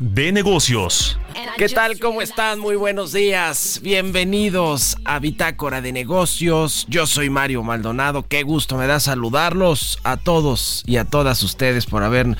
de negocios. ¿Qué tal? ¿Cómo están? Muy buenos días. Bienvenidos a Bitácora de negocios. Yo soy Mario Maldonado. Qué gusto me da saludarlos a todos y a todas ustedes por haber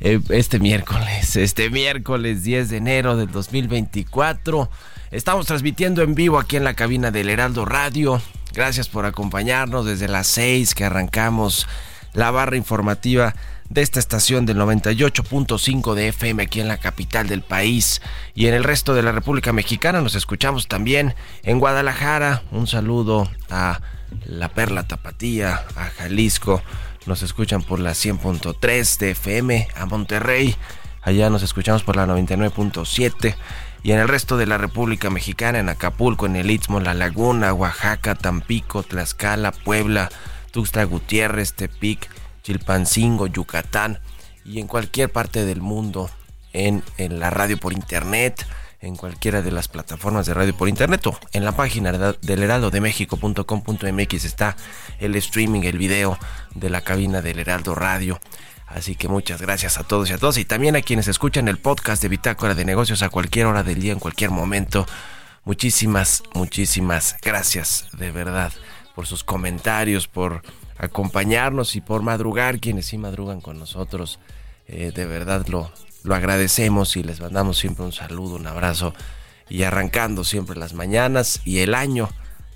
eh, este miércoles, este miércoles 10 de enero del 2024 Estamos transmitiendo en vivo aquí en la cabina del Heraldo Radio. Gracias por acompañarnos desde las 6 que arrancamos la barra informativa de esta estación del 98.5 de FM aquí en la capital del país y en el resto de la República Mexicana. Nos escuchamos también en Guadalajara. Un saludo a La Perla Tapatía, a Jalisco. Nos escuchan por la 100.3 de FM, a Monterrey. Allá nos escuchamos por la 99.7 y en el resto de la República Mexicana, en Acapulco, en el Istmo, La Laguna, Oaxaca, Tampico, Tlaxcala, Puebla, Tuxtla Gutiérrez, Tepic, Chilpancingo, Yucatán y en cualquier parte del mundo en, en la radio por internet, en cualquiera de las plataformas de radio por internet o en la página del heraldo de México.com.mx está el streaming, el video de la cabina del Heraldo Radio. Así que muchas gracias a todos y a todos y también a quienes escuchan el podcast de Bitácora de Negocios a cualquier hora del día, en cualquier momento. Muchísimas, muchísimas gracias de verdad por sus comentarios, por acompañarnos y por madrugar, quienes sí madrugan con nosotros. Eh, de verdad lo, lo agradecemos y les mandamos siempre un saludo, un abrazo y arrancando siempre las mañanas y el año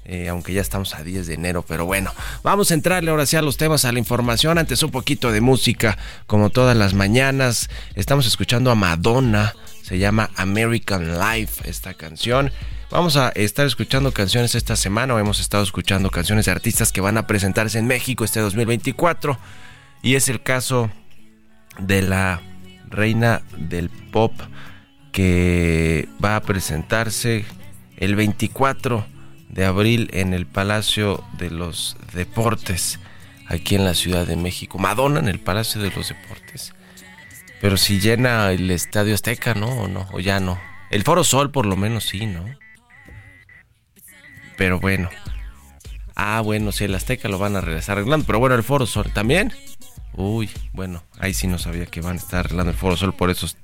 eh, aunque ya estamos a 10 de enero, pero bueno, vamos a entrarle ahora sí a los temas, a la información, antes un poquito de música, como todas las mañanas, estamos escuchando a Madonna, se llama American Life esta canción. Vamos a estar escuchando canciones esta semana, o hemos estado escuchando canciones de artistas que van a presentarse en México este 2024, y es el caso de la reina del pop que va a presentarse el 24 de abril en el Palacio de los Deportes, aquí en la Ciudad de México. Madonna en el Palacio de los Deportes. Pero si llena el Estadio Azteca, ¿no? ¿O no? ¿O ya no? El Foro Sol por lo menos sí, ¿no? Pero bueno. Ah, bueno, si el Azteca lo van a regresar arreglando. Pero bueno, el Foro Sol también. Uy, bueno, ahí sí no sabía que van a estar arreglando el Foro Sol por esos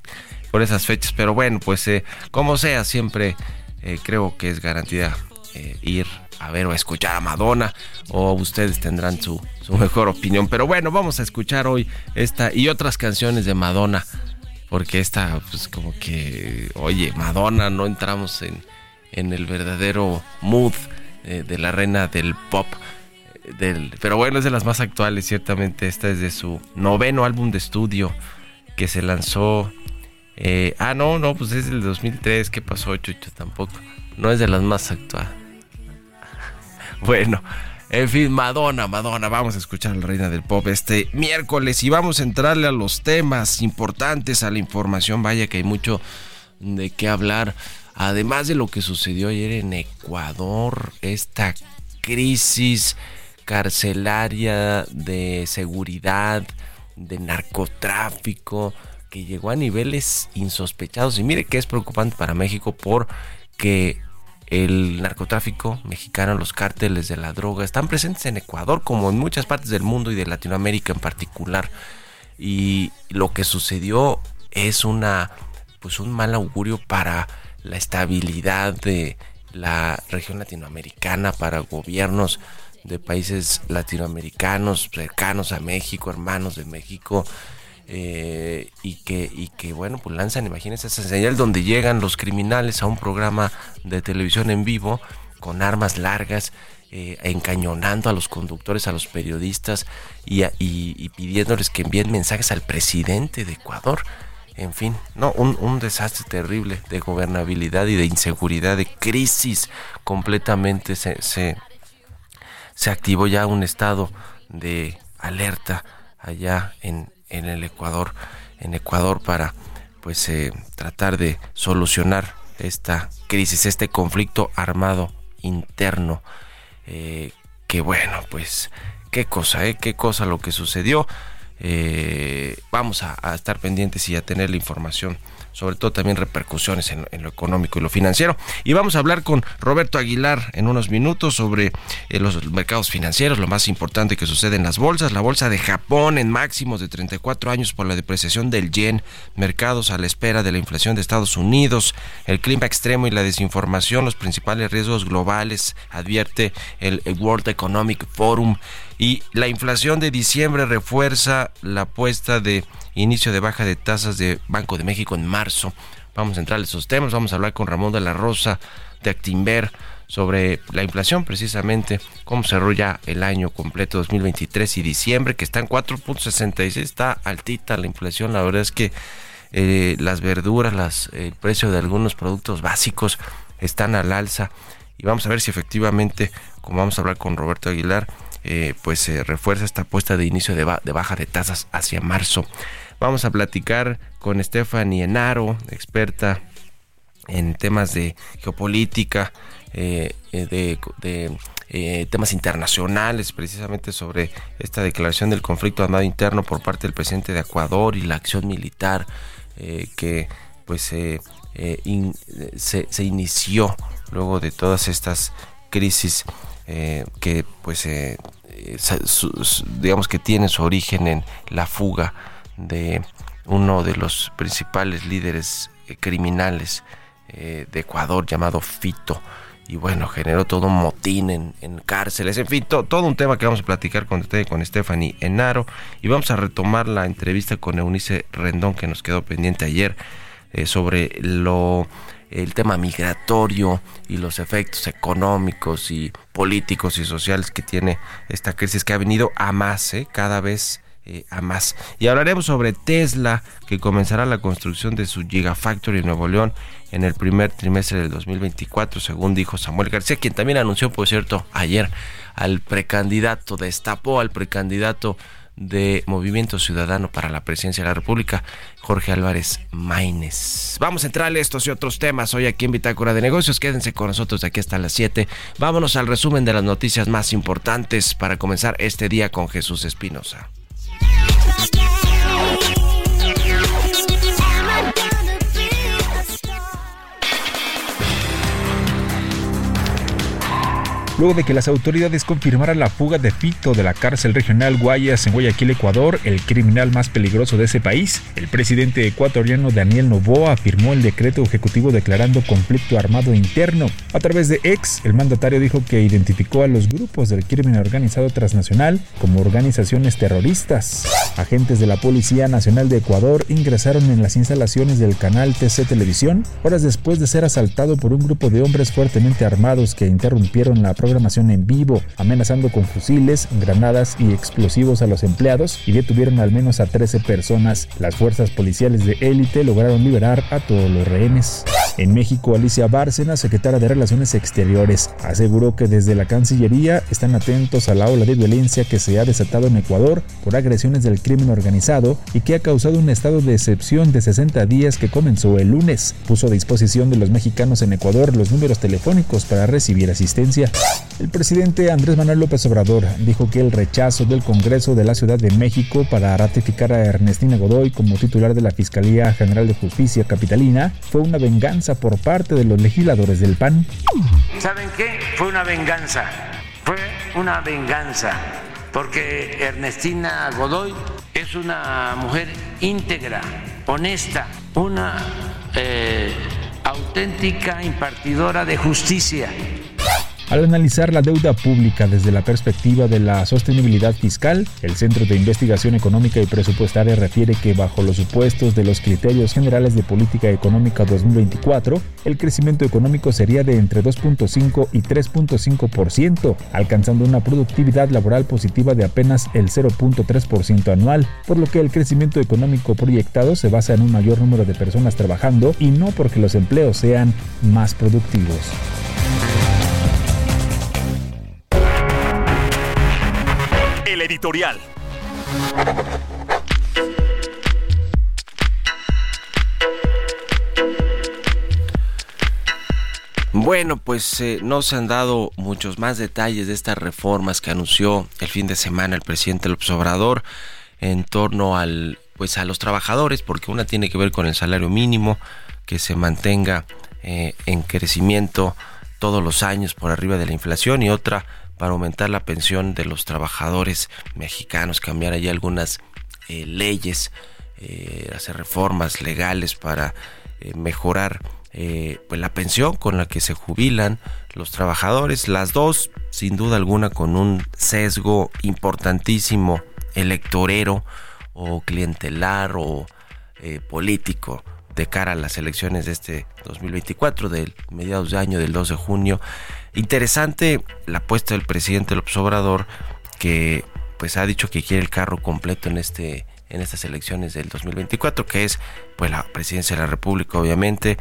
por esas fechas. Pero bueno, pues eh, como sea, siempre eh, creo que es garantía eh, ir a ver o a escuchar a Madonna o ustedes tendrán su, mejor opinión. Pero bueno, vamos a escuchar hoy esta y otras canciones de Madonna. Porque esta, pues como que, oye, Madonna, no entramos en, en el verdadero mood eh, de la reina del pop. Eh, del, pero bueno, es de las más actuales, ciertamente. Esta es de su noveno álbum de estudio que se lanzó. ah, no, no, pues es del 2003. ¿Qué pasó, Chucho? Tampoco. No es de las más actuales. Bueno, en fin, Madonna, Madonna, vamos a escuchar a la reina del pop este miércoles y vamos a entrarle a los temas importantes, a la información, vaya que hay mucho de qué hablar. Además de lo que sucedió ayer en Ecuador, esta crisis carcelaria de seguridad, de narcotráfico, que llegó a niveles insospechados. Y mire que es preocupante para México porque el narcotráfico mexicano, los cárteles de la droga, están presentes en Ecuador como en muchas partes del mundo y de Latinoamérica en particular. Y lo que sucedió es una pues un mal augurio para la estabilidad de la región latinoamericana, para gobiernos de países latinoamericanos cercanos a México, hermanos de México, eh, y, que, y que, bueno, pues lanzan, imagínense esa señal donde llegan los criminales a un programa de televisión en vivo con armas largas eh, encañonando a los conductores, a los periodistas y, y, pidiéndoles que envíen mensajes al presidente de Ecuador. En fin, no, un, desastre terrible de gobernabilidad y de inseguridad, de crisis completamente. Se, se, activó ya un estado de alerta allá en, en el Ecuador, en Ecuador para pues eh, tratar de solucionar esta crisis, este conflicto armado interno eh, que bueno, pues qué cosa, ¿eh? qué cosa lo que sucedió. Eh, vamos a, estar pendientes y a tener la información sobre todo también repercusiones en, lo económico y lo financiero. Y vamos a hablar con Roberto Aguilar en unos minutos sobre eh, los mercados financieros, lo más importante que sucede en las bolsas, la bolsa de Japón en máximos de 34 años por la depreciación del yen, mercados a la espera de la inflación de Estados Unidos, el clima extremo y la desinformación, los principales riesgos globales, advierte el World Economic Forum. Y la inflación de diciembre refuerza la apuesta de inicio de baja de tasas de Banco de México en marzo. Vamos a entrar en esos temas, vamos a hablar con Ramón de la Rosa de Actimber sobre la inflación precisamente, cómo se arrolla el año completo 2023 y diciembre, que está en 4.66, está altita la inflación, la verdad es que eh, las verduras, el precio de algunos productos básicos están al alza. Y vamos a ver si efectivamente, como vamos a hablar con Roberto Aguilar, eh, pues se refuerza esta apuesta de inicio de, baja de tasas hacia marzo. Vamos a platicar con Stephanie Enaro, experta en temas de geopolítica, eh, eh, de, temas internacionales, precisamente sobre esta declaración del conflicto armado interno por parte del presidente de Ecuador y la acción militar que pues se, se, inició luego de todas estas crisis que pues eh, digamos que tiene su origen en la fuga de uno de los principales líderes eh, criminales eh, de Ecuador llamado Fito. Y bueno, generó todo un motín en, cárceles, en fin, todo un tema que vamos a platicar con usted, con Stephanie Enaro, y vamos a retomar la entrevista con Eunice Rendón que nos quedó pendiente ayer sobre lo el tema migratorio y los efectos económicos y políticos y sociales que tiene esta crisis que ha venido a más, ¿eh? cada vez eh, a más. Y hablaremos sobre Tesla, que comenzará la construcción de su Gigafactory en Nuevo León en el primer trimestre del 2024, según dijo Samuel García, quien también anunció, por cierto, ayer al precandidato, destapó al precandidato de Movimiento Ciudadano para la Presidencia de la República, Jorge Álvarez Maínez. Vamos a entrar a estos y otros temas hoy aquí en Bitácora de Negocios. Quédense con nosotros de aquí hasta las 7. Vámonos al resumen de las noticias más importantes para comenzar este día con Jesús Espinosa. Luego de que las autoridades confirmaran la fuga de Fito de la cárcel regional Guayas en Guayaquil, Ecuador, el criminal más peligroso de ese país, el presidente ecuatoriano Daniel Novoa firmó el decreto ejecutivo declarando conflicto armado interno. A través de ex, el mandatario dijo que identificó a los grupos del crimen organizado transnacional como organizaciones terroristas. Agentes de la Policía Nacional de Ecuador ingresaron en las instalaciones del canal TC Televisión horas después de ser asaltado por un grupo de hombres fuertemente armados que interrumpieron la programación en vivo, amenazando con fusiles, granadas y explosivos a los empleados y detuvieron al menos a 13 personas. Las fuerzas policiales de élite lograron liberar a todos los rehenes. En México, Alicia Bárcena, secretaria de Relaciones Exteriores, aseguró que desde la Cancillería están atentos a la ola de violencia que se ha desatado en Ecuador por agresiones del crimen organizado y que ha causado un estado de excepción de 60 días que comenzó el lunes. Puso a disposición de los mexicanos en Ecuador los números telefónicos para recibir asistencia. El presidente Andrés Manuel López Obrador dijo que el rechazo del Congreso de la Ciudad de México para ratificar a Ernestina Godoy como titular de la Fiscalía General de Justicia Capitalina fue una venganza por parte de los legisladores del PAN. ¿Saben qué? Fue una venganza. Fue una venganza porque Ernestina Godoy es una mujer íntegra, honesta, una eh, auténtica impartidora de justicia Al analizar la deuda pública desde la perspectiva de la sostenibilidad fiscal, el Centro de Investigación Económica y Presupuestaria refiere que bajo los supuestos de los criterios generales de política económica 2024, el crecimiento económico sería de entre 2.5 y 3.5%, alcanzando una productividad laboral positiva de apenas el 0.3% anual, por lo que el crecimiento económico proyectado se basa en un mayor número de personas trabajando y no porque los empleos sean más productivos. Editorial. Bueno, pues eh, no se han dado muchos más detalles de estas reformas que anunció el fin de semana el presidente López Obrador en torno al pues a los trabajadores, porque una tiene que ver con el salario mínimo que se mantenga eh, en crecimiento todos los años por arriba de la inflación y otra para aumentar la pensión de los trabajadores mexicanos, cambiar allí algunas eh, leyes, eh, hacer reformas legales para mejorar pues la pensión con la que se jubilan los trabajadores, las dos sin duda alguna con un sesgo importantísimo electorero o clientelar o político de cara a las elecciones de este 2024, del mediados de año del 2 de junio. Interesante la apuesta del presidente López Obrador, que pues ha dicho que quiere el carro completo en este en estas elecciones del 2024, que es pues la presidencia de la República, obviamente,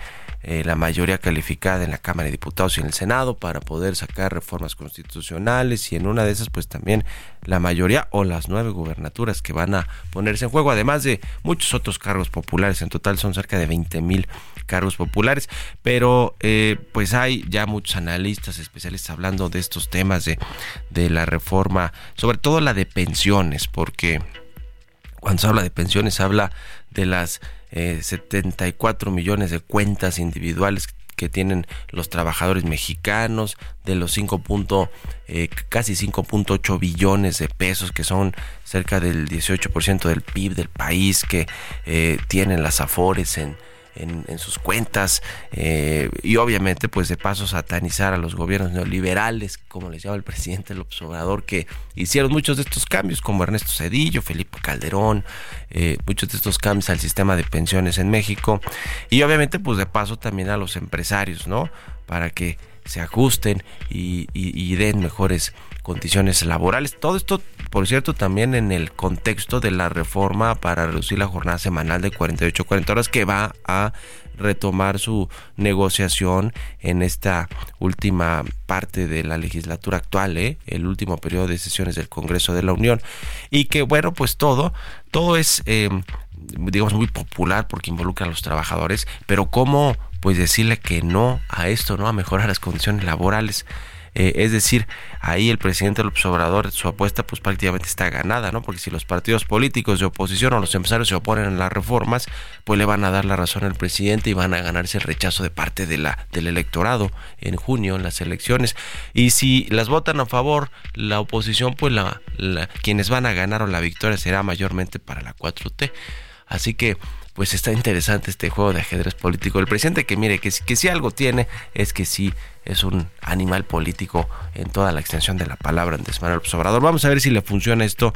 eh, la mayoría calificada en la Cámara de Diputados y en el Senado para poder sacar reformas constitucionales y en una de esas pues también la mayoría o las nueve gubernaturas que van a ponerse en juego, además de muchos otros cargos populares, en total son cerca de 20 mil cargos populares, pero eh, pues hay ya muchos analistas, especialistas hablando de estos temas de, de la reforma, sobre todo la de pensiones, porque cuando se habla de pensiones habla de las 74 eh, millones de cuentas individuales que tienen los trabajadores mexicanos, de los 5. Eh, casi 5.8 billones de pesos, que son cerca del 18% del PIB del país, que eh, tienen las afores en en, sus cuentas eh, y obviamente pues de paso satanizar a los gobiernos neoliberales, como les llama el presidente López Obrador, que hicieron muchos de estos cambios, como Ernesto Cedillo, Felipe Calderón, eh, muchos de estos cambios al sistema de pensiones en México y obviamente pues de paso también a los empresarios, ¿no? Para que se ajusten y den mejores condiciones laborales. Todo esto, por cierto, también en el contexto de la reforma para reducir la jornada semanal de 48 40 horas que va a retomar su negociación en esta última parte de la legislatura actual, ¿eh? el último periodo de sesiones del Congreso de la Unión. Y que bueno, pues todo, todo es, eh, digamos, muy popular porque involucra a los trabajadores, pero cómo pues decirle que no a esto, ¿no? A mejorar las condiciones laborales. Eh, es decir, ahí el presidente López Obrador, su apuesta pues prácticamente está ganada, ¿no? Porque si los partidos políticos de oposición o los empresarios se oponen a las reformas, pues le van a dar la razón al presidente y van a ganarse el rechazo de parte de la, del electorado en junio en las elecciones. Y si las votan a favor la oposición, pues la, quienes van a ganar o la victoria será mayormente para la 4T. Así que pues está interesante este juego de ajedrez político del presidente, que mire, que, si algo tiene es que sí es un animal político en toda la extensión de la palabra Andrés Manuel Obrador. Vamos a ver si le funciona esto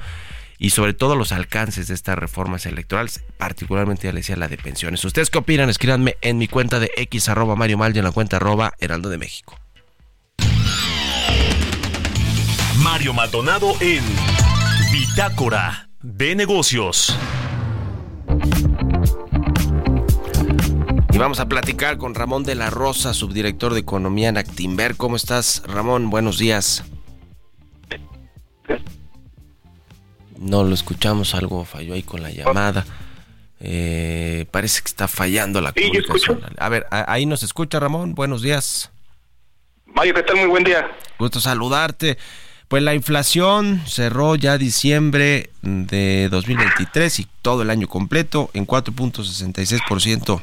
y sobre todo los alcances de estas reformas electorales, particularmente ya le decía la de pensiones. ¿Ustedes qué opinan? Escríbanme en mi cuenta de X arroba Mario y en la cuenta arroba Heraldo de México. Mario Maldonado en Bitácora de Negocios. Y vamos a platicar con Ramón de la Rosa, subdirector de Economía en Actimber. ¿Cómo estás, Ramón? Buenos días. No lo escuchamos, algo falló ahí con la llamada. Eh, parece que está fallando la comunicación. A ver, ahí nos escucha Ramón. Buenos días. Mario, ¿qué tal? Muy buen día. Gusto saludarte. Pues la inflación cerró ya diciembre de 2023 y todo el año completo en 4.66%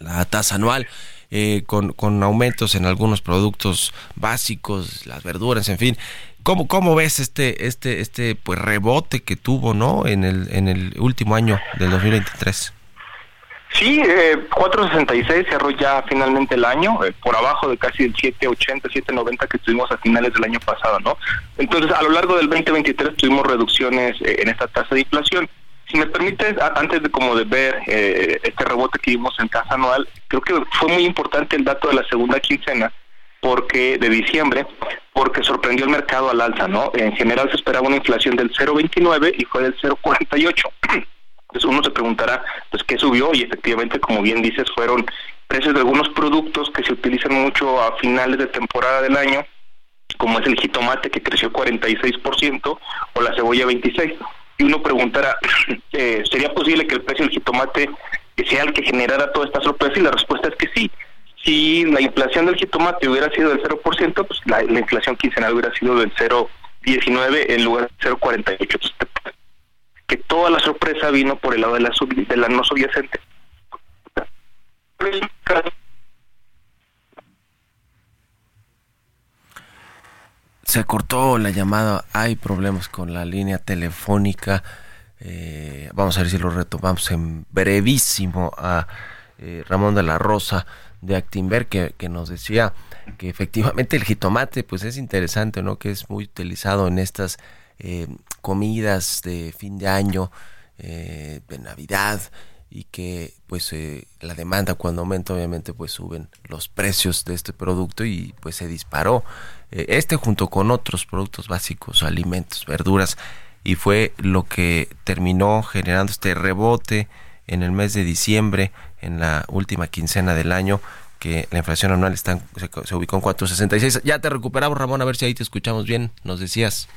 la tasa anual. Eh, con, con, aumentos en algunos productos básicos, las verduras, en fin. ¿Cómo, cómo ves este, este, este pues rebote que tuvo ¿no? en, el, en el último año del 2023? Sí, eh, 4.66 cerró ya finalmente el año, eh, por abajo de casi el 7.80, 7.90 que tuvimos a finales del año pasado, ¿no? Entonces, a lo largo del 2023 tuvimos reducciones eh, en esta tasa de inflación. Si me permites, antes de como de ver eh, este rebote que vimos en tasa anual, creo que fue muy importante el dato de la segunda quincena, porque de diciembre, porque sorprendió el mercado al alza, ¿no? En general se esperaba una inflación del 0.29 y fue del 0.48. Entonces uno se preguntará, pues, ¿qué subió? Y efectivamente, como bien dices, fueron precios de algunos productos que se utilizan mucho a finales de temporada del año, como es el jitomate que creció 46% o la cebolla 26%. Y uno preguntará, eh, ¿sería posible que el precio del jitomate sea el que generara toda esta sorpresa? Y la respuesta es que sí. Si la inflación del jitomate hubiera sido del 0%, pues la, la inflación quincenal hubiera sido del 0.19 en lugar del 0.48 que toda la sorpresa vino por el lado de la, de la no subyacente. Se cortó la llamada, hay problemas con la línea telefónica. Eh, vamos a ver si lo retomamos en brevísimo a eh, Ramón de la Rosa de Actimber que, que nos decía que efectivamente el jitomate pues es interesante, ¿no? Que es muy utilizado en estas eh, comidas de fin de año, eh, de Navidad y que pues eh, la demanda cuando aumenta obviamente pues suben los precios de este producto y pues se disparó este junto con otros productos básicos alimentos verduras y fue lo que terminó generando este rebote en el mes de diciembre en la última quincena del año que la inflación anual está, se ubicó en 4.66 ya te recuperamos Ramón a ver si ahí te escuchamos bien. Nos decías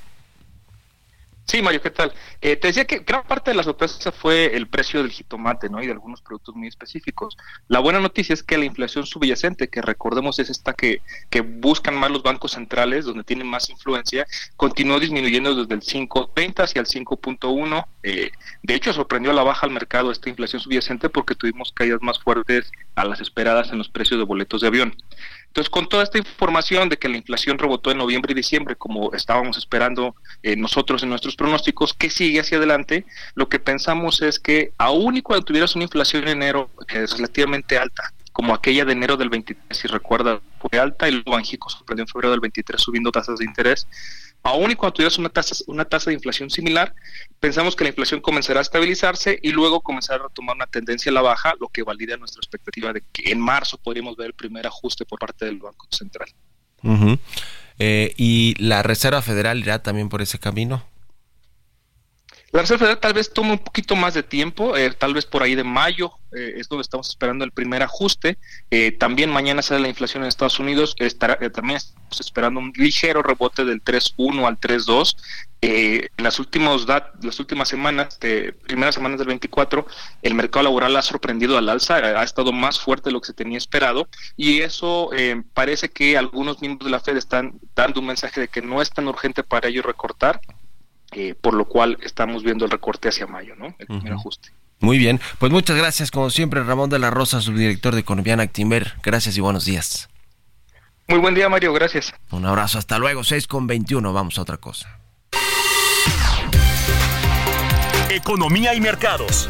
Sí, Mario, ¿qué tal? Eh, te decía que gran parte de la sorpresa fue el precio del jitomate, ¿no? Y de algunos productos muy específicos. La buena noticia es que la inflación subyacente, que recordemos es esta que, que buscan más los bancos centrales, donde tienen más influencia, continuó disminuyendo desde el 5.30 hacia el 5.1. Eh, de hecho, sorprendió a la baja al mercado esta inflación subyacente porque tuvimos caídas más fuertes a las esperadas en los precios de boletos de avión. Entonces, con toda esta información de que la inflación rebotó en noviembre y diciembre, como estábamos esperando eh, nosotros en nuestros pronósticos, ¿qué sigue hacia adelante? Lo que pensamos es que aún y cuando tuvieras una inflación en enero que es relativamente alta, como aquella de enero del 23, si recuerda, fue alta y luego Banjico sorprendió en febrero del 23 subiendo tasas de interés, Aún y cuando tuvieras una tasa, una tasa de inflación similar, pensamos que la inflación comenzará a estabilizarse y luego comenzará a tomar una tendencia a la baja, lo que valida nuestra expectativa de que en marzo podríamos ver el primer ajuste por parte del Banco Central. eh, ¿Y la Reserva Federal irá también por ese camino? La Reserva Federal tal vez tome un poquito más de tiempo, eh, tal vez por ahí de mayo eh, es donde estamos esperando el primer ajuste. Eh, también mañana sale la inflación en Estados Unidos, estará, eh, también estamos esperando un ligero rebote del 3.1 al 3.2. en las, últimos las últimas semanas, primeras semanas del 24, el mercado laboral ha sorprendido al alza, ha estado más fuerte de lo que se tenía esperado y eso parece que algunos miembros de la Fed están dando un mensaje de que no es tan urgente para ellos recortar eh, por lo cual estamos viendo el recorte hacia mayo, ¿no? El primer ajuste. Muy bien, pues muchas gracias como siempre Ramón de la Rosa, subdirector de Colombiana Actimber. Gracias y buenos días. Muy buen día Mario, gracias. Un abrazo, hasta luego, 6 con 21, vamos a otra cosa. Economía y mercados.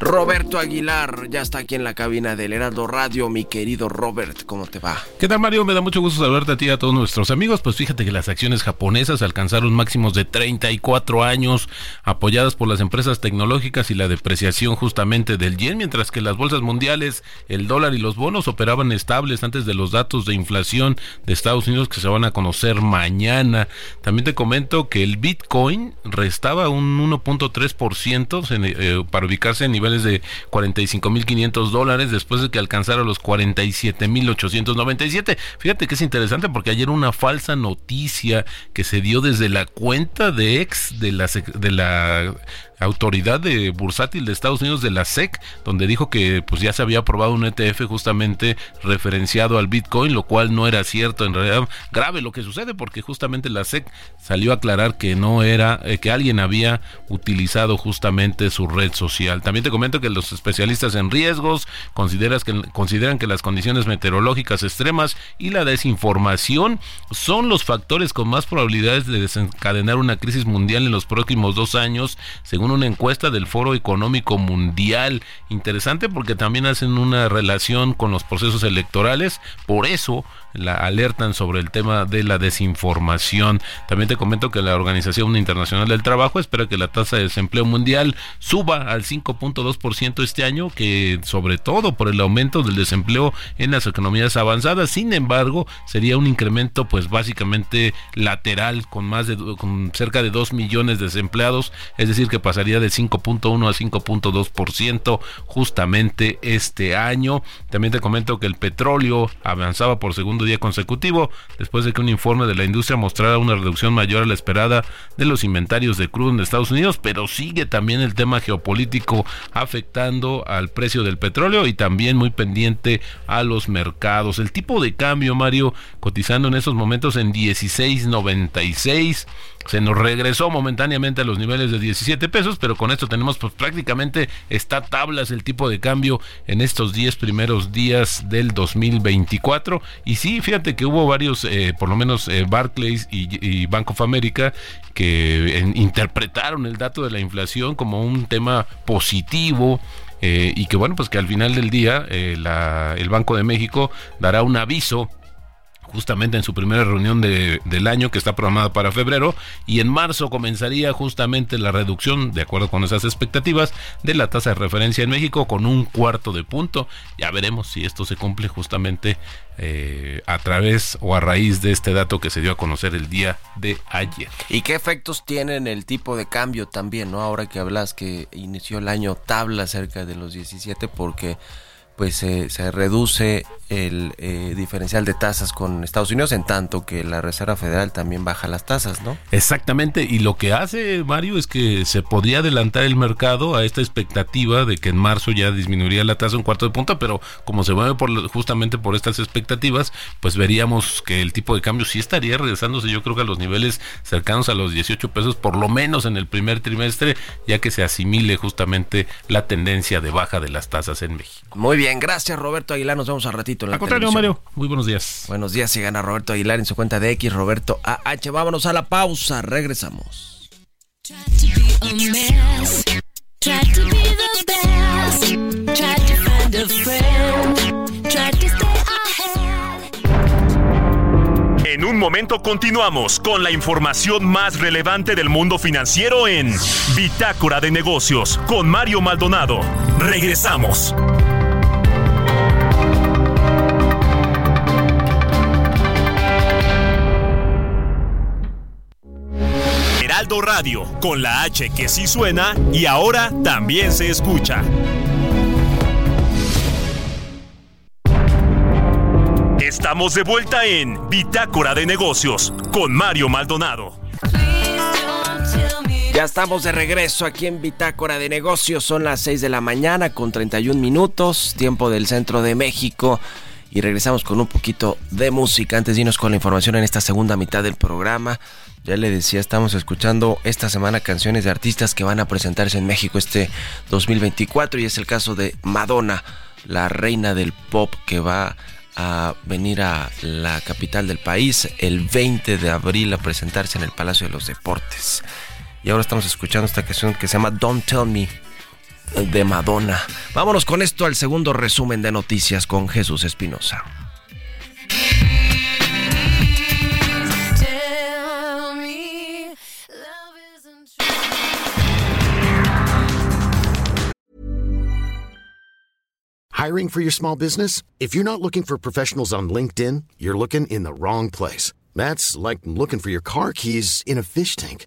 Roberto Aguilar ya está aquí en la cabina del Heraldo Radio. Mi querido Robert, ¿cómo te va? ¿Qué tal, Mario? Me da mucho gusto saludarte a ti y a todos nuestros amigos. Pues fíjate que las acciones japonesas alcanzaron máximos de 34 años, apoyadas por las empresas tecnológicas y la depreciación justamente del yen, mientras que las bolsas mundiales, el dólar y los bonos operaban estables antes de los datos de inflación de Estados Unidos que se van a conocer mañana. También te comento que el Bitcoin restaba un 1.3% eh, para ubicarse en niveles de 45.500 dólares después de que alcanzara los 47.897. Fíjate que es interesante porque ayer una falsa noticia que se dio desde la cuenta de ex de la, de la autoridad de bursátil de Estados Unidos de la SEC, donde dijo que pues ya se había aprobado un ETF justamente referenciado al Bitcoin, lo cual no era cierto, en realidad grave lo que sucede porque justamente la SEC salió a aclarar que no era eh, que alguien había utilizado justamente su red social. También te comento que los especialistas en riesgos consideras que, consideran que las condiciones meteorológicas extremas y la desinformación son los factores con más probabilidades de desencadenar una crisis mundial en los próximos dos años, según una encuesta del Foro Económico Mundial. Interesante porque también hacen una relación con los procesos electorales. Por eso la alertan sobre el tema de la desinformación. También te comento que la Organización Internacional del Trabajo espera que la tasa de desempleo mundial suba al 5.2% este año, que sobre todo por el aumento del desempleo en las economías avanzadas. Sin embargo, sería un incremento pues básicamente lateral con más de cerca de 2 millones de desempleados, es decir, que pasaría de 5.1 a 5.2% justamente este año. También te comento que el petróleo avanzaba por segundo día consecutivo, después de que un informe de la industria mostrara una reducción mayor a la esperada de los inventarios de crudo en Estados Unidos, pero sigue también el tema geopolítico afectando al precio del petróleo y también muy pendiente a los mercados. El tipo de cambio, Mario, cotizando en esos momentos en 16.96 se nos regresó momentáneamente a los niveles de 17 pesos, pero con esto tenemos pues prácticamente está tablas el tipo de cambio en estos 10 primeros días del 2024 y sí, fíjate que hubo varios, eh, por lo menos eh, Barclays y, Bank of America que interpretaron el dato de la inflación como un tema positivo, eh, y que bueno, pues que al final del día el Banco de México dará un aviso justamente en su primera reunión del año que está programada para febrero y en marzo comenzaría justamente la reducción, de acuerdo con esas expectativas, de la tasa de referencia en México con un cuarto de punto. Ya veremos si esto se cumple justamente eh, a través o a raíz de este dato que se dio a conocer el día de ayer. ¿Y qué efectos tiene en el tipo de cambio también, no? Ahora que hablas que inició el año tabla cerca de los 17 porque pues se reduce el eh, diferencial de tasas con Estados Unidos, en tanto que la Reserva Federal también baja las tasas, ¿no? Exactamente, y lo que hace Mario es que se podría adelantar el mercado a esta expectativa de que en marzo ya disminuiría la tasa un cuarto de punto, pero como se mueve por, justamente por estas expectativas, pues veríamos que el tipo de cambio sí estaría regresándose, yo creo que a los niveles cercanos a los 18 pesos, por lo menos en el primer trimestre, ya que se asimile justamente la tendencia de baja de las tasas en México. Muy bien, gracias Roberto Aguilar, nos vemos al ratito al contrario, Mario. Muy buenos días. Buenos días, si gana Roberto Aguilar en su cuenta de X, Roberto AH. Vámonos a la pausa, regresamos. En un momento continuamos con la información más relevante del mundo financiero en Bitácora de Negocios con Mario Maldonado. Regresamos. Radio, con la H que sí suena y ahora también se escucha. Estamos de vuelta en Bitácora de Negocios con Mario Maldonado. Ya estamos de regreso aquí en Bitácora de Negocios. Son las 6 de la mañana con 31 minutos, tiempo del centro de México. Y regresamos con un poquito de música antes de con la información en esta segunda mitad del programa. Ya le decía, estamos escuchando esta semana canciones de artistas que van a presentarse en México este 2024 y es el caso de Madonna, la reina del pop que va a venir a la capital del país el 20 de abril a presentarse en el Palacio de los Deportes. Y ahora estamos escuchando esta canción que se llama Don't Tell Me de Madonna. Vámonos con esto al segundo resumen de noticias con Jesús Espinosa. Hiring for your small business? If you're not looking for professionals on LinkedIn, you're looking in the wrong place. That's like looking for your car keys in a fish tank.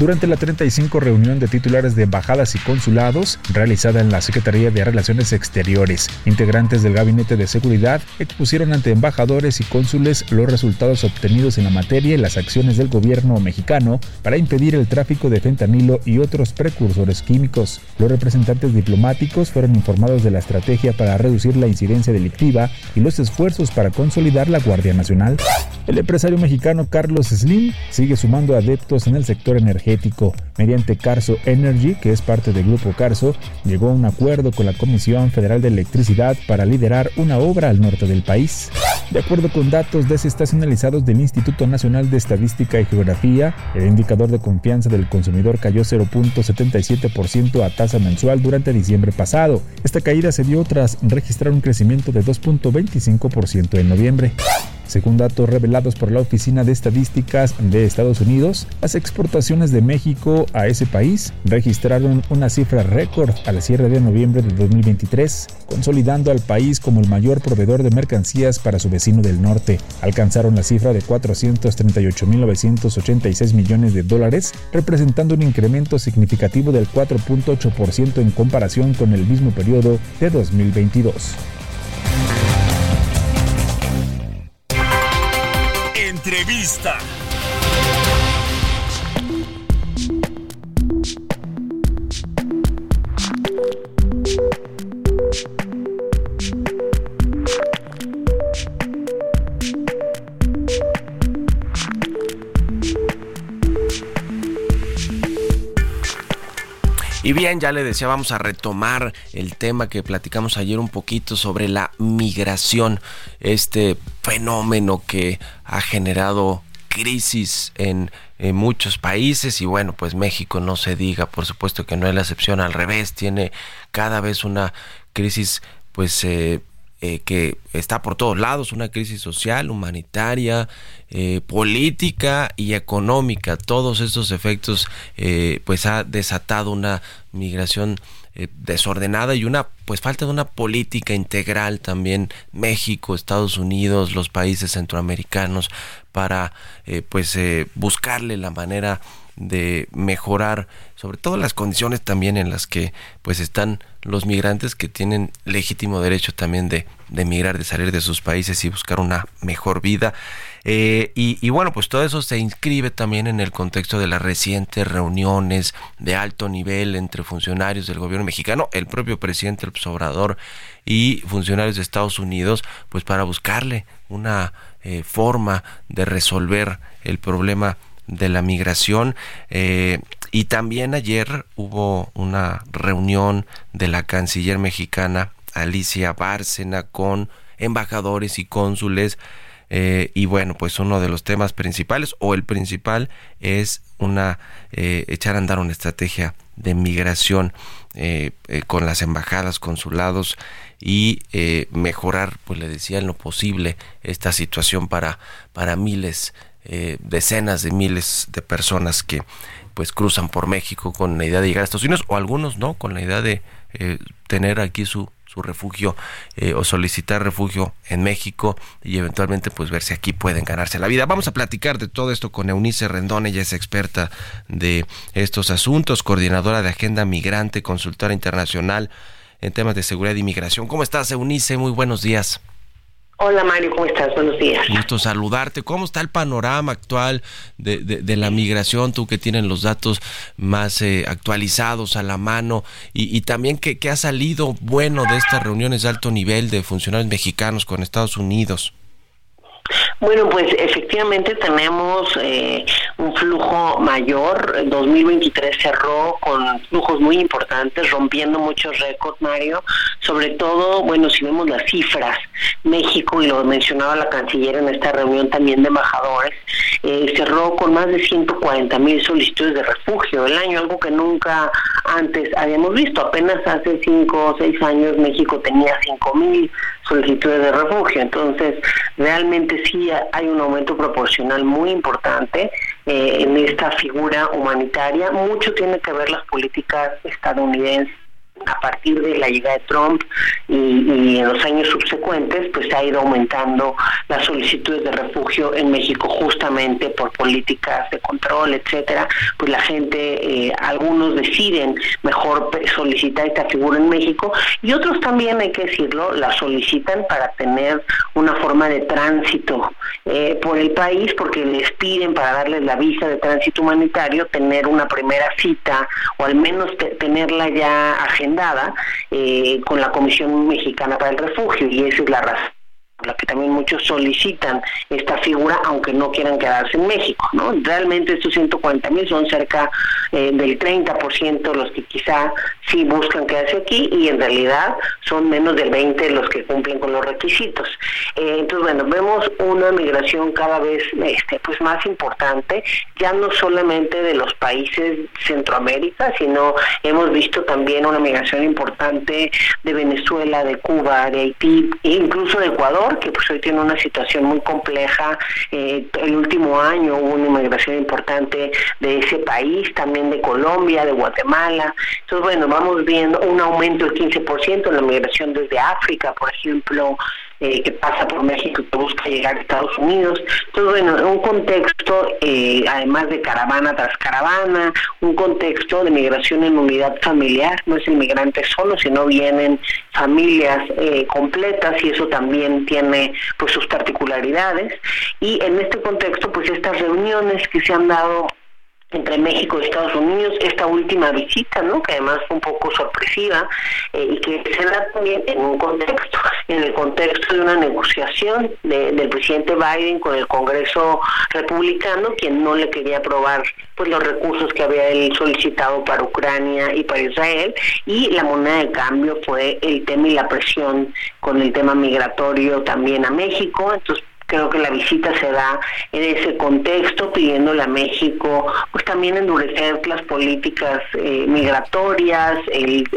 Durante la 35 reunión de titulares de embajadas y consulados realizada en la Secretaría de Relaciones Exteriores, integrantes del Gabinete de Seguridad expusieron ante embajadores y cónsules los resultados obtenidos en la materia y las acciones del gobierno mexicano para impedir el tráfico de fentanilo y otros precursores químicos. Los representantes diplomáticos fueron informados de la estrategia para reducir la incidencia delictiva y los esfuerzos para consolidar la Guardia Nacional. El empresario mexicano Carlos Slim sigue sumando adeptos en el sector energético. Mediante Carso Energy, que es parte del grupo Carso, llegó a un acuerdo con la Comisión Federal de Electricidad para liderar una obra al norte del país. De acuerdo con datos desestacionalizados del Instituto Nacional de Estadística y Geografía, el indicador de confianza del consumidor cayó 0.77% a tasa mensual durante diciembre pasado. Esta caída se dio tras registrar un crecimiento de 2.25% en noviembre. Según datos revelados por la Oficina de Estadísticas de Estados Unidos, las exportaciones de México a ese país registraron una cifra récord al cierre de noviembre de 2023, consolidando al país como el mayor proveedor de mercancías para su vecino del norte. Alcanzaron la cifra de 438.986 millones de dólares, representando un incremento significativo del 4.8% en comparación con el mismo periodo de 2022. Entrevista. Bien, ya le decía, vamos a retomar el tema que platicamos ayer un poquito sobre la migración, este fenómeno que ha generado crisis en, muchos países. Y bueno, pues México no se diga, por supuesto que no es la excepción, al revés, tiene cada vez una crisis pues eh, eh, que está por todos lados, una crisis social, humanitaria, eh, política y económica. Todos estos efectos eh, pues ha desatado una migración desordenada y una pues falta de una política integral también México, Estados Unidos, los países centroamericanos para pues buscarle la manera de mejorar sobre todo las condiciones también en las que pues están los migrantes que tienen legítimo derecho también de, de migrar, de salir de sus países y buscar una mejor vida. Eh, y, bueno, pues todo eso se inscribe también en el contexto de las recientes reuniones de alto nivel entre funcionarios del gobierno mexicano, el propio presidente el Obrador y funcionarios de Estados Unidos, pues para buscarle una eh, forma de resolver el problema de la migración. Eh, y también ayer hubo una reunión de la canciller mexicana Alicia Bárcena con embajadores y cónsules. Eh, y bueno, pues uno de los temas principales o el principal es una eh, echar a andar una estrategia de migración con las embajadas, consulados y mejorar, pues le decía en lo posible esta situación para para miles eh, decenas de miles de personas que pues cruzan por México con la idea de llegar a Estados Unidos o algunos no con la idea de eh, tener aquí su su refugio eh, o solicitar refugio en México y eventualmente pues ver si aquí pueden ganarse la vida. Vamos a platicar de todo esto con Eunice Rendón, ella es experta de estos asuntos, coordinadora de Agenda Migrante, consultora internacional en temas de seguridad e inmigración. ¿Cómo estás, Eunice? Muy buenos días. Hola Mario, ¿cómo estás? Buenos días. Gusto saludarte. ¿Cómo está el panorama actual de, de, la migración? Tú que tienes los datos más eh, actualizados a la mano y, y también ¿qué, ha salido bueno de estas reuniones de alto nivel de funcionarios mexicanos con Estados Unidos. Bueno, pues efectivamente tenemos eh, un flujo mayor. El 2023 cerró con flujos muy importantes, rompiendo muchos récords, Mario. Sobre todo, bueno, si vemos las cifras, México, y lo mencionaba la canciller en esta reunión también de embajadores, eh, cerró con más de 140 mil solicitudes de refugio el año, algo que nunca antes habíamos visto. Apenas hace 5 o 6 años México tenía 5 mil solicitudes de refugio. Entonces, realmente sí hay un aumento proporcional muy importante eh, en esta figura humanitaria. Mucho tiene que ver las políticas estadounidenses a partir de la llegada de Trump y, en los años subsecuentes, pues ha ido aumentando las solicitudes de refugio en México justamente por políticas de control, etcétera. Pues la gente, eh, algunos deciden mejor solicitar esta figura en México y otros también, hay que decirlo, la solicitan para tener una forma de tránsito eh, por el país porque les piden para darles la visa de tránsito humanitario tener una primera cita o al menos tenerla ya agendada eh, con la Comisión Mexicana para el Refugio y esa es la razón la que también muchos solicitan esta figura, aunque no quieran quedarse en México. ¿no? Realmente estos 140 mil son cerca eh, del 30% los que quizá sí buscan quedarse aquí y en realidad son menos del 20 los que cumplen con los requisitos. Eh, entonces, bueno, vemos una migración cada vez este, pues más importante, ya no solamente de los países Centroamérica, sino hemos visto también una migración importante de Venezuela, de Cuba, de Haití, incluso de Ecuador que pues hoy tiene una situación muy compleja. Eh, el último año hubo una inmigración importante de ese país, también de Colombia, de Guatemala. Entonces, bueno, vamos viendo un aumento del 15% en la migración desde África, por ejemplo, eh, que pasa por México y que busca llegar a Estados Unidos. Entonces, bueno, un contexto, eh, además de caravana tras caravana, un contexto de migración en unidad familiar, no es el migrante solo, sino vienen familias eh, completas y eso también tiene pues sus particularidades. Y en este contexto, pues estas reuniones que se han dado entre México y Estados Unidos, esta última visita, ¿no? que además fue un poco sorpresiva eh, y que se da también en un contexto, en el contexto de una negociación del presidente Biden con el Congreso republicano, quien no le quería aprobar pues los recursos que había él solicitado para Ucrania y para Israel y la moneda de cambio fue el tema y la presión con el tema migratorio también a México, entonces Creo que la visita se da en ese contexto, pidiéndole a México, pues también endurecer las políticas eh, migratorias, el,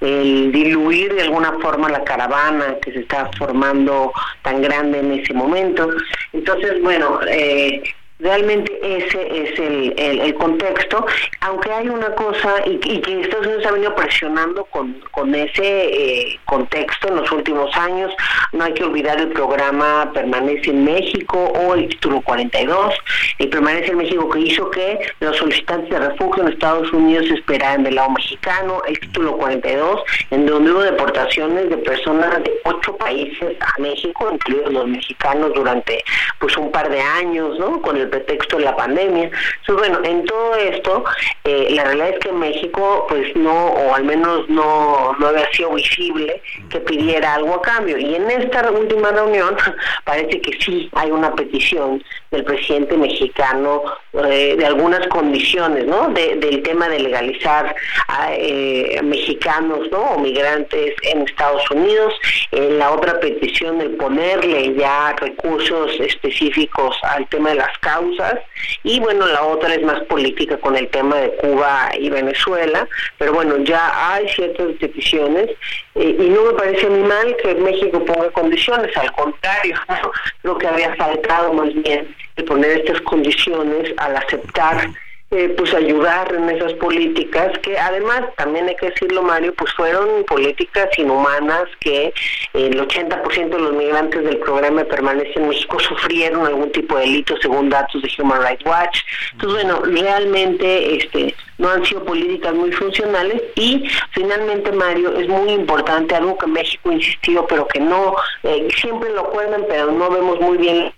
el, diluir de alguna forma la caravana que se está formando tan grande en ese momento. Entonces, bueno, eh, Realmente ese es el, el, contexto, aunque hay una cosa, y, que Estados Unidos ha venido presionando con, con ese eh, contexto en los últimos años, no hay que olvidar el programa Permanece en México o el título 42, el Permanece en México que hizo que los solicitantes de refugio en Estados Unidos esperaran del lado mexicano, el título 42, en donde hubo deportaciones de personas de ocho países a México, incluidos los mexicanos durante pues un par de años, ¿no? Con el pretexto de la pandemia. Entonces, bueno, en todo esto, eh, la realidad es que México, pues no, o al menos no, no había sido visible que pidiera algo a cambio. Y en esta última reunión parece que sí hay una petición del presidente mexicano eh, de algunas condiciones, ¿no? del tema de legalizar a eh, mexicanos, ¿no? O migrantes en Estados Unidos. En la otra petición, el ponerle ya recursos específicos al tema de las causas y bueno, la otra es más política con el tema de Cuba y Venezuela, pero bueno, ya hay ciertas peticiones eh, y no me parece muy mal que México ponga condiciones, al contrario, lo que había faltado más bien de poner estas condiciones al aceptar eh, pues ayudar en esas políticas que además también hay que decirlo Mario pues fueron políticas inhumanas que el 80% de los migrantes del programa Permanece en México sufrieron algún tipo de delito según datos de Human Rights Watch. Entonces bueno realmente este no han sido políticas muy funcionales y finalmente Mario es muy importante algo que México insistió pero que no eh, siempre lo acuerdan pero no vemos muy bien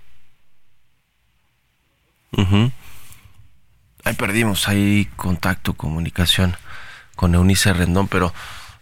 ahí perdimos ahí contacto, comunicación con Eunice Rendón, pero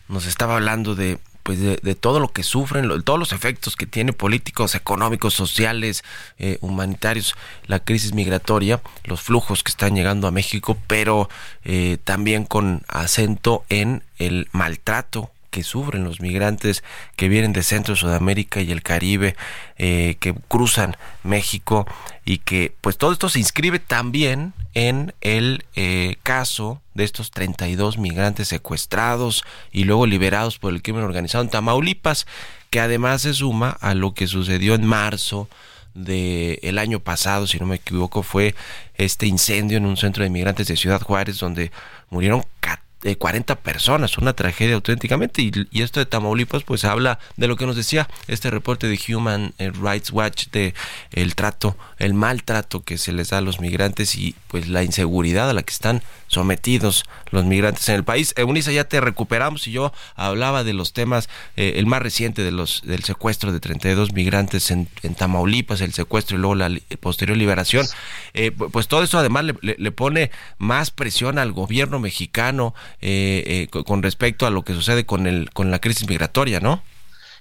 nos estaba hablando de pues de, todo lo que sufren, todos los efectos que tiene políticos, económicos, sociales, eh, humanitarios, la crisis migratoria, los flujos que están llegando a México, pero eh, también con acento en el maltrato que sufren los migrantes que vienen de Centro, Sudamérica y el Caribe, eh, que cruzan México y que pues todo esto se inscribe también en el eh, caso de estos 32 migrantes secuestrados y luego liberados por el crimen organizado en Tamaulipas, que además se suma a lo que sucedió en marzo del el año pasado, si no me equivoco, fue este incendio en un centro de migrantes de Ciudad Juárez donde murieron de 40 personas, una tragedia auténticamente. Y, esto de Tamaulipas, pues habla de lo que nos decía este reporte de Human Rights Watch, de el trato, el maltrato que se les da a los migrantes y pues la inseguridad a la que están sometidos los migrantes en el país. Eunice, ya te recuperamos y yo hablaba de los temas, eh, el más reciente de los del secuestro de 32 migrantes en, Tamaulipas, el secuestro y luego la posterior liberación. Eh, pues todo eso además le, pone más presión al gobierno mexicano eh, con respecto a lo que sucede con, el, con la crisis migratoria, ¿no?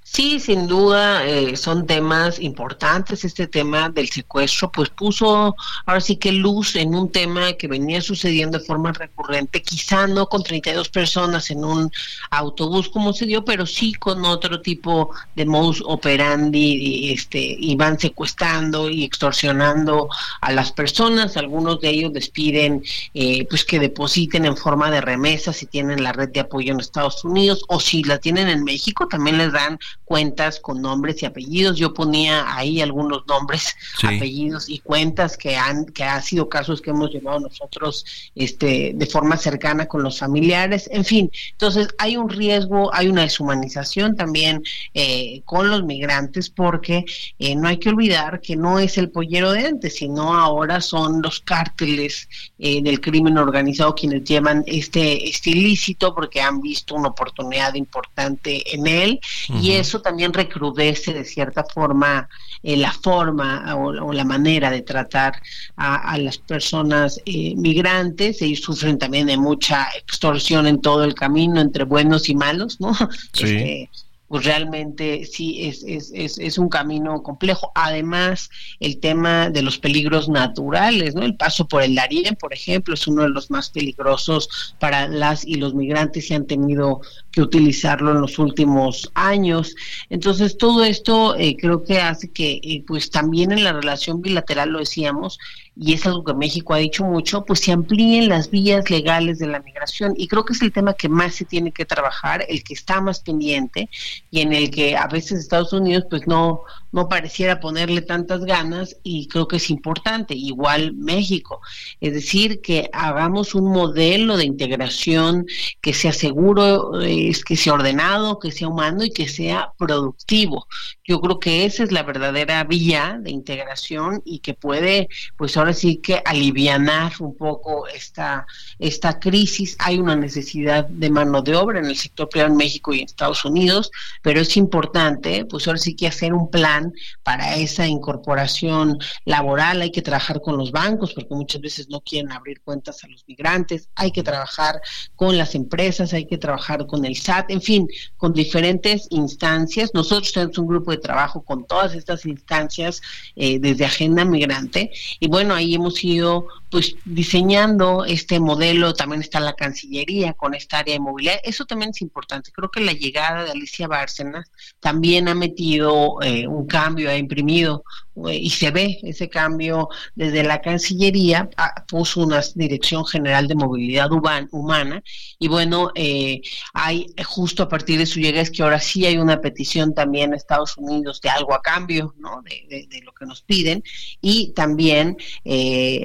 Sí, sin duda eh, son temas importantes. Este tema del secuestro, pues puso ahora sí que luz en un tema que venía sucediendo de forma recurrente, quizá no con 32 personas en un autobús como se dio, pero sí con otro tipo de modus operandi, este, y van secuestrando y extorsionando a las personas. Algunos de ellos les piden eh, pues que depositen en forma de remesa si tienen la red de apoyo en Estados Unidos o si la tienen en México, también les dan cuentas con nombres y apellidos. Yo ponía ahí algunos nombres, apellidos y cuentas que han que ha sido casos que hemos llevado nosotros este de forma cercana con los familiares. En fin, entonces hay un riesgo, hay una deshumanización también eh, con los migrantes porque eh, no hay que olvidar que no es el pollero de antes, sino ahora son los cárteles eh, del crimen organizado quienes llevan este, este ilícito porque han visto una oportunidad importante en él y eso también recrudece de cierta forma eh, la forma o, la manera de tratar a, las personas eh, migrantes. Ellos sufren también de mucha extorsión en todo el camino entre buenos y malos, ¿no? Sí. Este, pues realmente sí es, es, es, es, un camino complejo. Además, el tema de los peligros naturales, ¿no? El paso por el Darién, por ejemplo, es uno de los más peligrosos para las y los migrantes y han tenido que utilizarlo en los últimos años. Entonces, todo esto eh, creo que hace que, eh, pues también en la relación bilateral, lo decíamos, y es algo que México ha dicho mucho, pues se amplíen las vías legales de la migración. Y creo que es el tema que más se tiene que trabajar, el que está más pendiente y en el que a veces Estados Unidos pues no, no pareciera ponerle tantas ganas y creo que es importante, igual México. Es decir, que hagamos un modelo de integración que sea seguro, que sea ordenado, que sea humano y que sea productivo. Yo creo que esa es la verdadera vía de integración y que puede, pues ahora sí que alivianar un poco esta, esta crisis. Hay una necesidad de mano de obra en el sector privado en México y en Estados Unidos, pero es importante, pues ahora sí que hacer un plan para esa incorporación laboral. Hay que trabajar con los bancos porque muchas veces no quieren abrir cuentas a los migrantes. Hay que trabajar con las empresas, hay que trabajar con el SAT, en fin, con diferentes instancias. Nosotros tenemos un grupo de trabajo con todas estas instancias eh, desde Agenda Migrante y bueno, ahí hemos ido pues diseñando este modelo, también está la Cancillería con esta área de movilidad, eso también es importante. Creo que la llegada de Alicia Bárcenas también ha metido eh, un cambio, ha imprimido y se ve ese cambio desde la Cancillería, ah, puso una Dirección General de Movilidad Humana y bueno, eh, hay justo a partir de su llegada es que ahora sí hay una petición también a Estados Unidos de algo a cambio, ¿no? De, lo que nos piden y también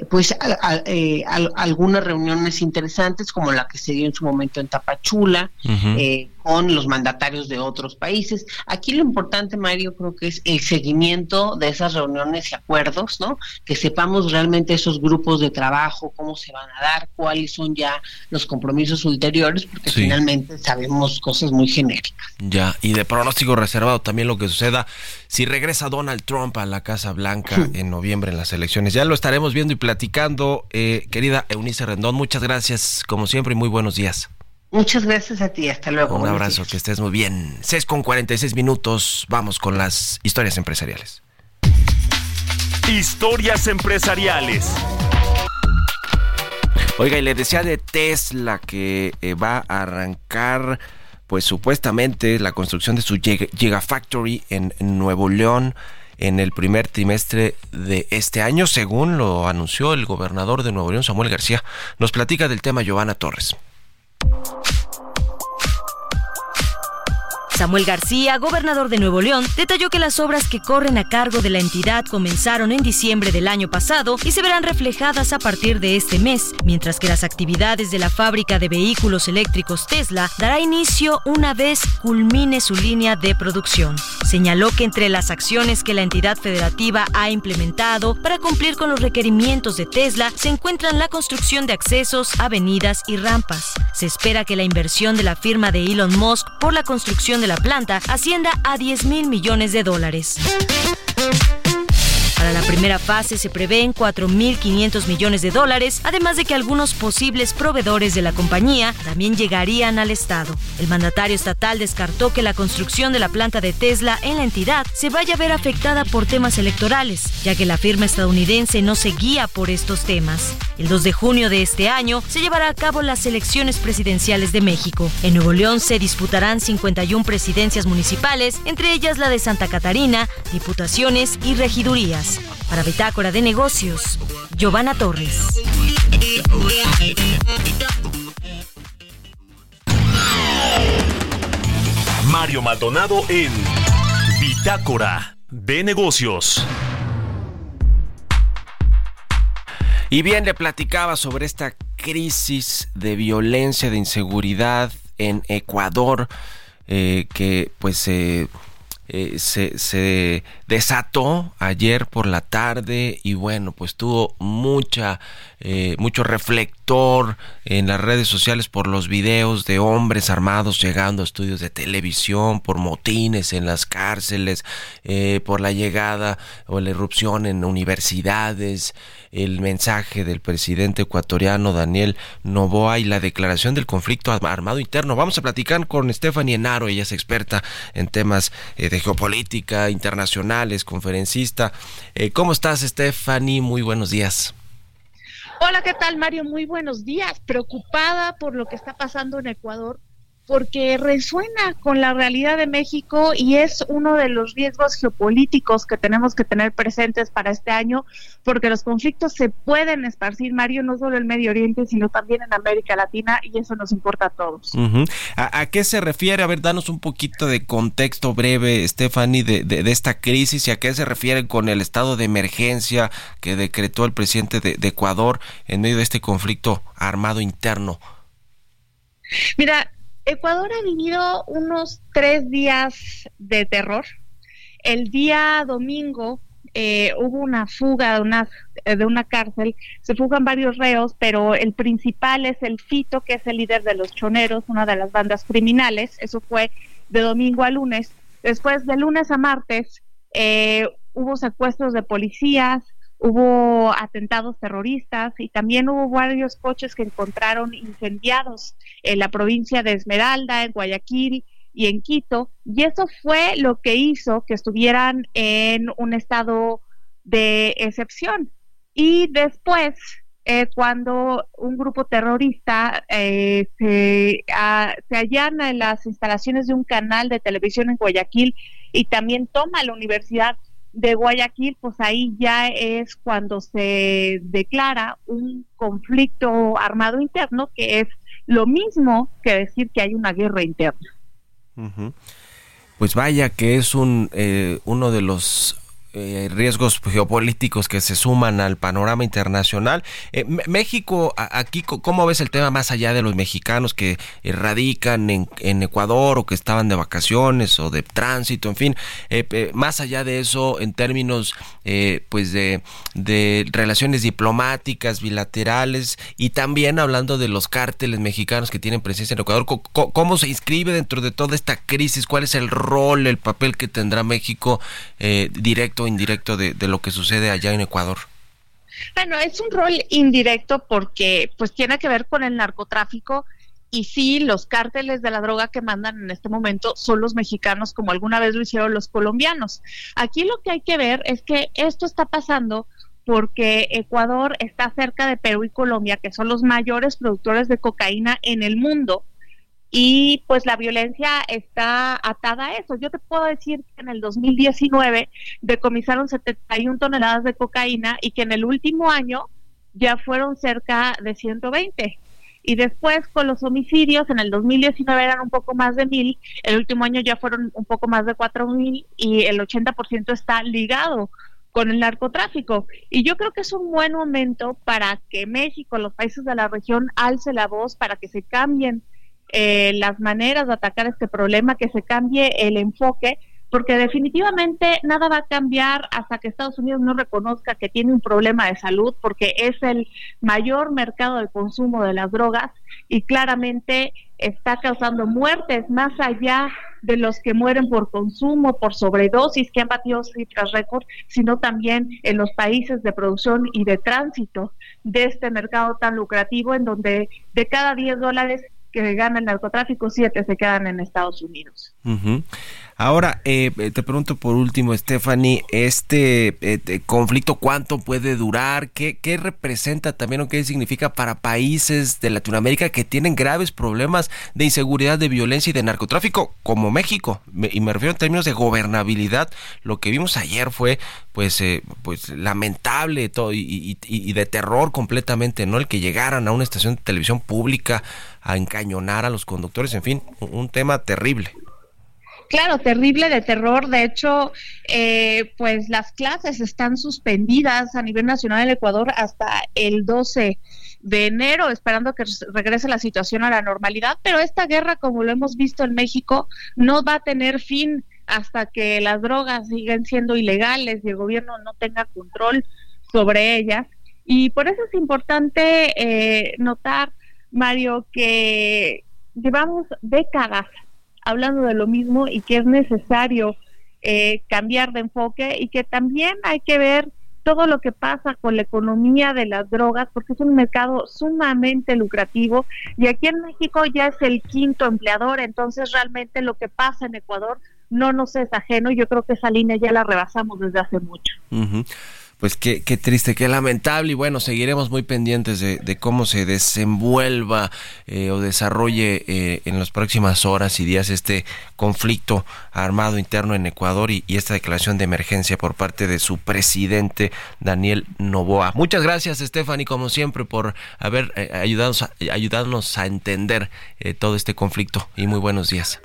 pues eh, algunas reuniones interesantes como la que se dio en su momento en Tapachula eh, con los mandatarios de otros países. Aquí lo importante, Mario, creo que es el seguimiento de esas reuniones y acuerdos, ¿no? Que sepamos realmente esos grupos de trabajo, cómo se van a dar, cuáles son ya los compromisos ulteriores, porque finalmente sabemos cosas muy genéricas. Ya, y de pronóstico reservado también lo que suceda si regresa Donald Trump a la Casa Blanca en noviembre en las elecciones. Ya lo estaremos viendo y platicando. Eh, querida Eunice Rendón, muchas gracias como siempre y muy buenos días. Muchas gracias a ti, hasta luego. Un abrazo, que estés muy bien. 6 con 46 minutos, vamos con las historias empresariales. Historias empresariales. Oiga, y le decía de Tesla que eh, va a arrancar pues supuestamente la construcción de su Gigafactory en, en Nuevo León en el primer trimestre de este año, según lo anunció el gobernador de Nuevo León, Samuel García. Nos platica del tema Giovanna Torres. Samuel García, gobernador de Nuevo León, detalló que las obras que corren a cargo de la entidad comenzaron en diciembre del año pasado y se verán reflejadas a partir de este mes, mientras que las actividades de la fábrica de vehículos eléctricos Tesla dará inicio una vez culmine su línea de producción. Señaló que entre las acciones que la entidad federativa ha implementado para cumplir con los requerimientos de Tesla se encuentran la construcción de accesos, avenidas y rampas. Se espera que la inversión de la firma de Elon Musk por la construcción de la planta ascienda a 10 mil millones de dólares. Para la primera fase se prevén 4.500 millones de dólares, además de que algunos posibles proveedores de la compañía también llegarían al Estado. El mandatario estatal descartó que la construcción de la planta de Tesla en la entidad se vaya a ver afectada por temas electorales, ya que la firma estadounidense no se guía por estos temas. El 2 de junio de este año se llevará a cabo las elecciones presidenciales de México. En Nuevo León se disputarán 51 presidencias municipales, entre ellas la de Santa Catarina, diputaciones y regidurías. Para Bitácora de Negocios, Giovanna Torres. Mario Maldonado en Bitácora de Negocios. Y bien, le platicaba sobre esta crisis de violencia, de inseguridad en Ecuador, eh, que pues se eh, se, se, desató ayer por la tarde y bueno, pues tuvo mucha, eh, mucho reflector en las redes sociales por los videos de hombres armados llegando a estudios de televisión, por motines en las cárceles, eh, por la llegada o la irrupción en universidades, el mensaje del presidente ecuatoriano Daniel Novoa y la declaración del conflicto armado interno. Vamos a platicar con Stephanie Enaro, ella es experta en temas eh, de geopolítica internacional, conferencista. Eh, ¿Cómo estás, Stephanie? Muy buenos días. Hola, ¿qué tal, Mario? Muy buenos días. Preocupada por lo que está pasando en Ecuador porque resuena con la realidad de México y es uno de los riesgos geopolíticos que tenemos que tener presentes para este año, porque los conflictos se pueden esparcir, Mario, no solo en Medio Oriente, sino también en América Latina y eso nos importa a todos. ¿A, qué se refiere? A ver, danos un poquito de contexto breve, Stephanie, de, de, esta crisis y a qué se refiere con el estado de emergencia que decretó el presidente de, de Ecuador en medio de este conflicto armado interno. Mira, Ecuador ha vivido unos tres días de terror. El día domingo eh, hubo una fuga de una, de una cárcel, se fugan varios reos, pero el principal es el Fito, que es el líder de los choneros, una de las bandas criminales. Eso fue de domingo a lunes. Después, de lunes a martes, eh, hubo secuestros de policías, hubo atentados terroristas y también hubo varios coches que encontraron incendiados en la provincia de Esmeralda, en Guayaquil y en Quito. Y eso fue lo que hizo que estuvieran en un estado de excepción. Y después, cuando un grupo terrorista eh, se, se allana en las instalaciones de un canal de televisión en Guayaquil y también toma la Universidad de Guayaquil, pues ahí ya es cuando se declara un conflicto armado interno, que es lo mismo que decir que hay una guerra interna. Pues vaya que es un eh, uno de los eh, riesgos geopolíticos que se suman al panorama internacional. Eh, México, aquí, ¿cómo ves el tema más allá de los mexicanos que radican en, Ecuador o que estaban de vacaciones o de tránsito, en fin, eh, más allá de eso, en términos pues de, de relaciones diplomáticas, bilaterales y también hablando de los cárteles mexicanos que tienen presencia en Ecuador, ¿cómo, se inscribe dentro de toda esta crisis? ¿Cuál es el rol, el papel que tendrá México directo indirecto de, lo que sucede allá en Ecuador? Bueno, es un rol indirecto porque pues tiene que ver con el narcotráfico y sí, los cárteles de la droga que mandan en este momento son los mexicanos como alguna vez lo hicieron los colombianos. Aquí lo que hay que ver es que esto está pasando porque Ecuador está cerca de Perú y Colombia, que son los mayores productores de cocaína en el mundo y pues la violencia está atada a eso. Yo te puedo decir que en el 2019 decomisaron 71 toneladas de cocaína y que en el último año ya fueron cerca de 120. y después con los homicidios en el 2019 eran un poco más de mil, el último año ya fueron un poco más de cuatro mil y el 80% está ligado con el narcotráfico. Y yo creo que es un buen momento para que México, los países de la región, alce la voz para que se cambien eh, las maneras de atacar este problema, que se cambie el enfoque porque definitivamente nada va a cambiar hasta que Estados Unidos no reconozca que tiene un problema de salud, porque es el mayor mercado de consumo de las drogas y claramente está causando muertes más allá de los que mueren por consumo, por sobredosis, que han batido cifras récord, sino también en los países de producción y de tránsito de este mercado tan lucrativo, en donde de cada 10 dólares que gana el narcotráfico, 7 se quedan en Estados Unidos. Ahora, eh, te pregunto por último, Stephanie, este eh, conflicto, ¿cuánto puede durar? ¿Qué, ¿Qué representa también o qué significa para países de Latinoamérica que tienen graves problemas de inseguridad, de violencia y de narcotráfico, como México? y me refiero en términos de gobernabilidad. Lo que vimos ayer fue, pues, eh, pues lamentable todo y, y de terror completamente, ¿no? El que llegaran a una estación de televisión pública a encañonar a los conductores, en fin, un tema terrible. Claro, terrible de terror. De hecho, eh, pues las clases están suspendidas a nivel nacional en Ecuador hasta el 12 de enero, esperando que regrese la situación a la normalidad. Pero esta guerra, como lo hemos visto en México, no va a tener fin hasta que las drogas siguen siendo ilegales y el gobierno no tenga control sobre ellas. Y por eso es importante eh, notar, Mario, que llevamos décadas hablando de lo mismo y que es necesario eh, cambiar de enfoque y que también hay que ver todo lo que pasa con la economía de las drogas, porque es un mercado sumamente lucrativo y aquí en México ya es el quinto empleador, entonces realmente lo que pasa en Ecuador no nos es ajeno, yo creo que esa línea ya la rebasamos desde hace mucho pues qué, qué triste, qué lamentable y bueno, seguiremos muy pendientes de, cómo se desenvuelva eh, o desarrolle eh, en las próximas horas y días este conflicto armado interno en Ecuador y, esta declaración de emergencia por parte de su presidente Daniel Novoa. Muchas gracias Stephanie como siempre por haber eh, ayudado, ayudarnos a entender todo este conflicto y muy buenos días.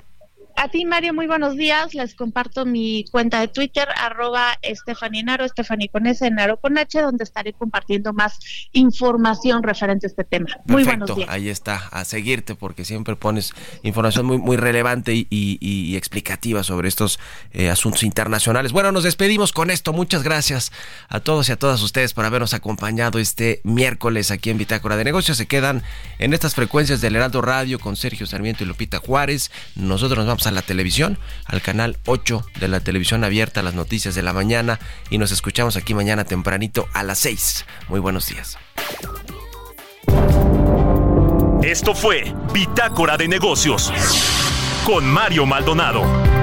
A ti, Mario, muy buenos días. Les comparto mi cuenta de Twitter, arroba Estefanía Naro, Estefanía con S, Naro con H, donde estaré compartiendo más información referente a este tema. Muy buenos días. Ahí está, a seguirte porque siempre pones información muy, muy relevante y, explicativa sobre estos eh, asuntos internacionales. Bueno, nos despedimos con esto. Muchas gracias a todos y a todas ustedes por habernos acompañado este miércoles aquí en Bitácora de Negocios. Se quedan en estas frecuencias del Heraldo Radio con Sergio Sarmiento y Lupita Juárez. Nosotros nos vamos a la televisión, al canal 8 de la televisión abierta, las noticias de la mañana y nos escuchamos aquí mañana tempranito a las 6. Muy buenos días. Esto fue Bitácora de Negocios con Mario Maldonado.